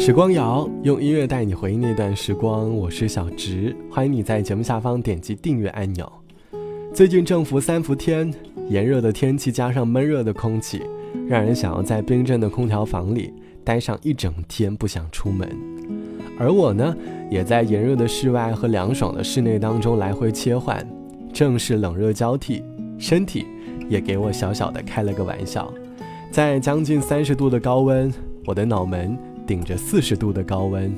时光谣用音乐带你回忆那段时光，我是小植，欢迎你在节目下方点击订阅按钮。最近正伏三伏天，炎热的天气加上闷热的空气，让人想要在冰镇的空调房里待上一整天，不想出门。而我呢，也在炎热的室外和凉爽的室内当中来回切换，正是冷热交替，身体也给我小小的开了个玩笑。在将近三十度的高温，我的脑门。顶着四十度的高温，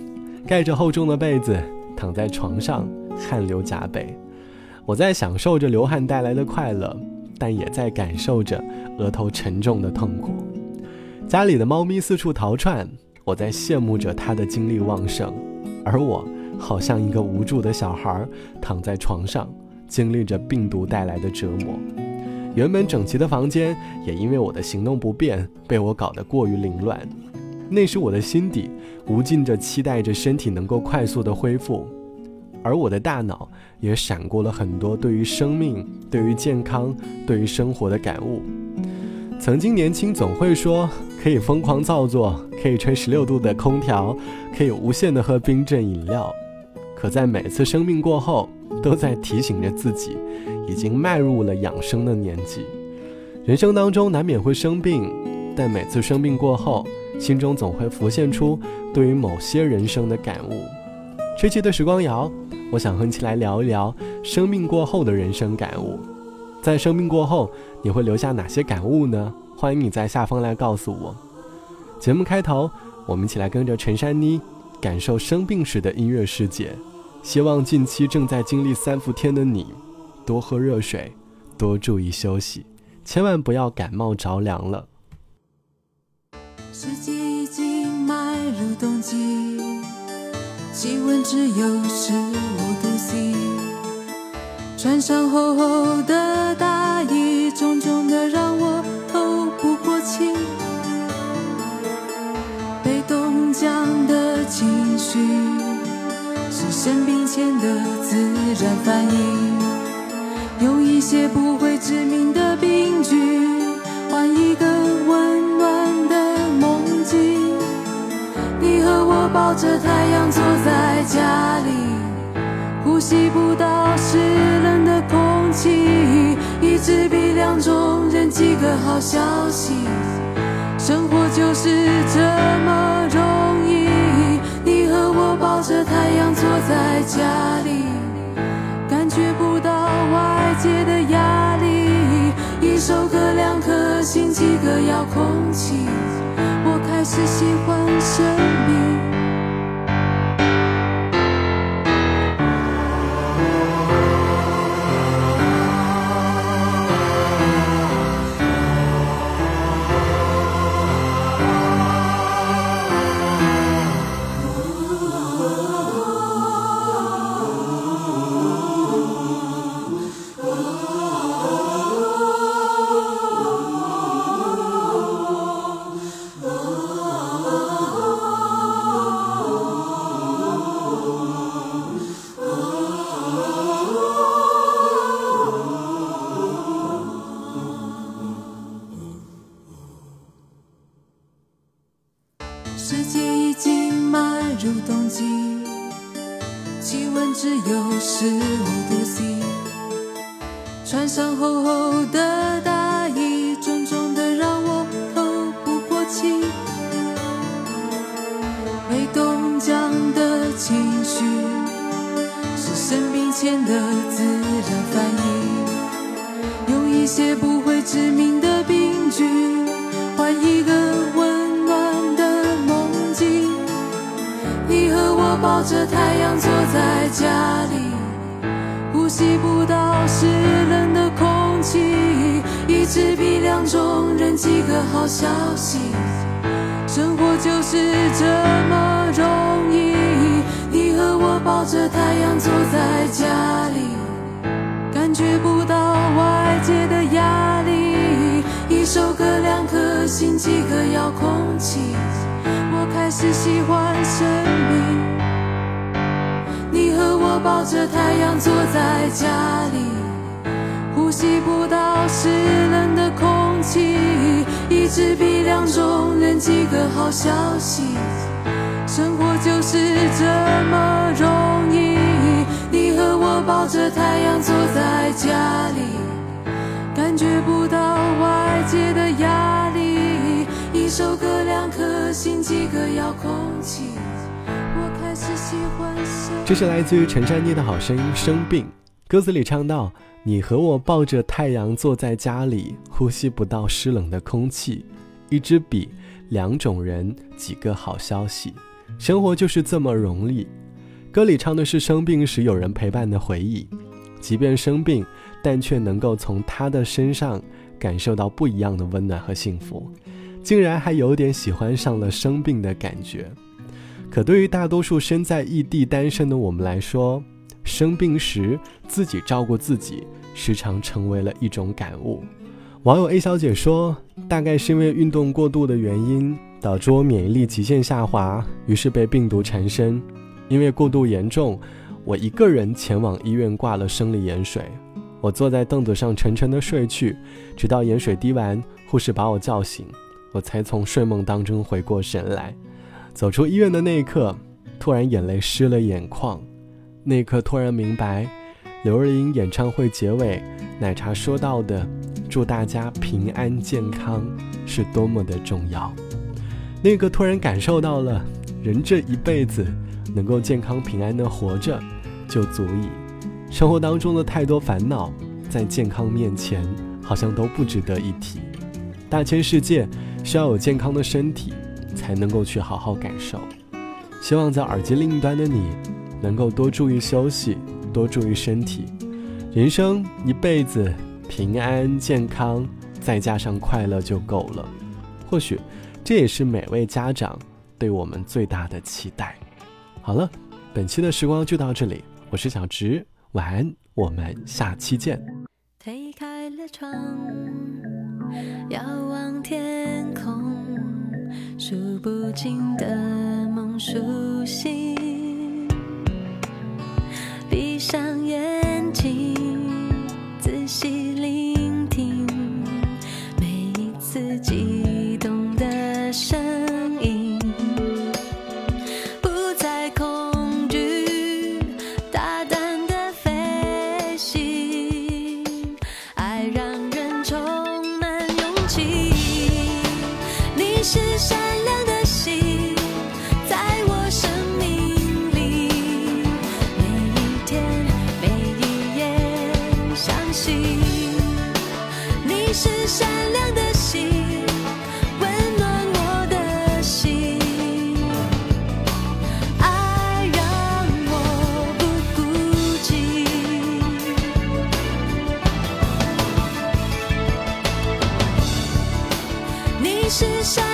盖着厚重的被子，躺在床上，汗流浃背。我在享受着流汗带来的快乐，但也在感受着额头沉重的痛苦。家里的猫咪四处逃窜，我在羡慕着它的精力旺盛，而我好像一个无助的小孩，躺在床上，经历着病毒带来的折磨。原本整齐的房间，也因为我的行动不便，被我搞得过于凌乱。那时我的心底无尽着期待着身体能够快速的恢复，而我的大脑也闪过了很多对于生命、对于健康、对于生活的感悟。曾经年轻总会说可以疯狂造作，可以吹十六度的空调，可以无限的喝冰镇饮料，可在每次生病过后，都在提醒着自己，已经迈入了养生的年纪。人生当中难免会生病，但每次生病过后。心中总会浮现出对于某些人生的感悟。这期的时光谣，我想和你一起来聊一聊生病过后的人生感悟。在生病过后，你会留下哪些感悟呢？欢迎你在下方来告诉我。节目开头，我们一起来跟着陈珊妮感受生病时的音乐世界。希望近期正在经历三伏天的你，多喝热水，多注意休息，千万不要感冒着凉了。世界已经迈入冬季，气温只有十五度 C。穿上厚厚的大衣，重重的让我透不过气。被冻僵的情绪，是生病前的自然反应。用一些不会致命的抱着太阳坐在家里，呼吸不到湿冷的空气，一支笔两种人几个好消息，生活就是这么容易。你和我抱着太阳坐在家里，感觉不到外界的压力，一首歌两颗心几个遥控器。我开始喜欢生入冬季气温只有十五度 c 穿上厚厚的大衣重重的让我透不过气。被冻僵的情绪是生命前的自然反应。用一些不会致命的病菌换一个抱着太阳坐在家里，呼吸不到湿冷的空气，一支笔两种人几个好消息，生活就是这么容易。你和我抱着太阳坐在家里，感觉不到外界的压力，一首歌两颗心几个遥控器，我开始喜欢生命。抱着太阳坐在家里，呼吸不到湿冷的空气，一支笔两种人几个好消息。生活就是这么容易，你和我抱着太阳坐在家里，感觉不到外界的压力。一首歌，两颗心，几个遥控器。这是来自于陈珊妮的好声音《生病》，歌词里唱到：“你和我抱着太阳坐在家里，呼吸不到湿冷的空气。一支笔，两种人，几个好消息。”生活就是这么容易。歌里唱的是生病时有人陪伴的回忆，即便生病，但却能够从他的身上感受到不一样的温暖和幸福，竟然还有点喜欢上了生病的感觉。可对于大多数身在异地单身的我们来说，生病时自己照顾自己，时常成为了一种感悟。网友 A 小姐说：“大概是因为运动过度的原因。”导致我免疫力极限下滑，于是被病毒缠身。因为过度严重，我一个人前往医院挂了生理盐水。我坐在凳子上沉沉的睡去，直到盐水滴完，护士把我叫醒，我才从睡梦当中回过神来。走出医院的那一刻，突然眼泪湿了眼眶。那一刻突然明白，刘若英演唱会结尾，奶茶说到的“祝大家平安健康”是多么的重要。那个突然感受到了，人这一辈子能够健康平安的活着，就足以。生活当中的太多烦恼，在健康面前好像都不值得一提。大千世界需要有健康的身体，才能够去好好感受。希望在耳机另一端的你，能够多注意休息，多注意身体。人生一辈子平安健康，再加上快乐就够了。或许。这也是每位家长对我们最大的期待。好了，本期的时光就到这里，我是小直，晚安，我们下期见。推开了窗，遥望天，不尽的梦苏醒。闭上眼睛，是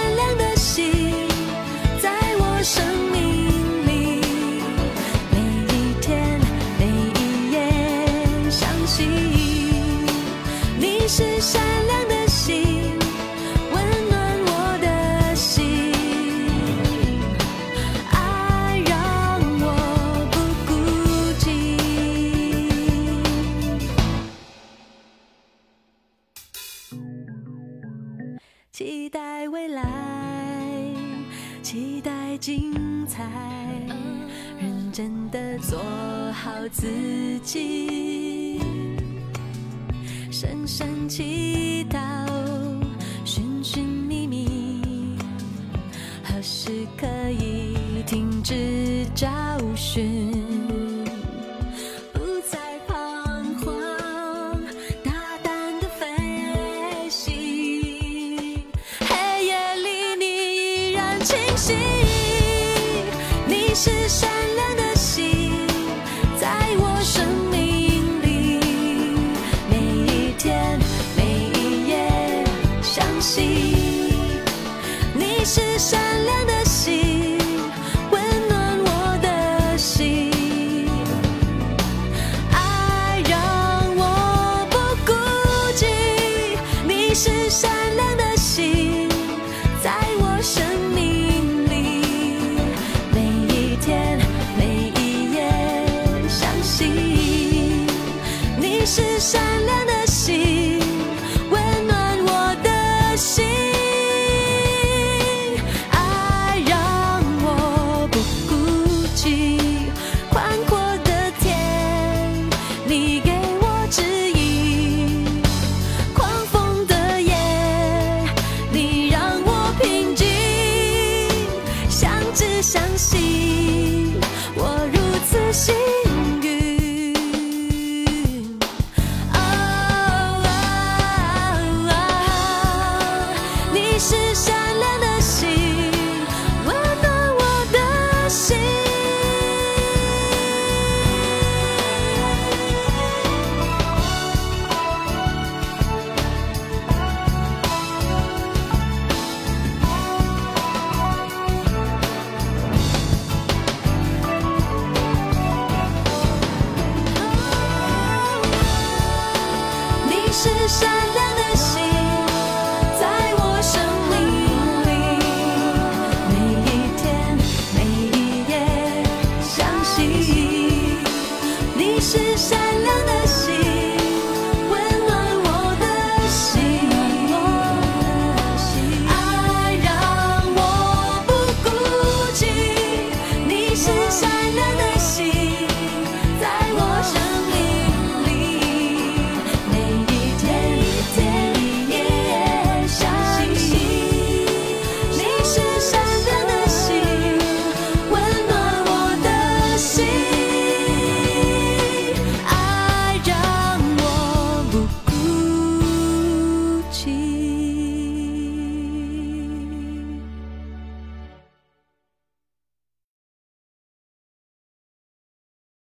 自己深深祈祷寻寻觅觅何时可以停止找寻不再彷徨大胆的飞行。黑夜里你依然清晰你是闪亮善良是闪亮的星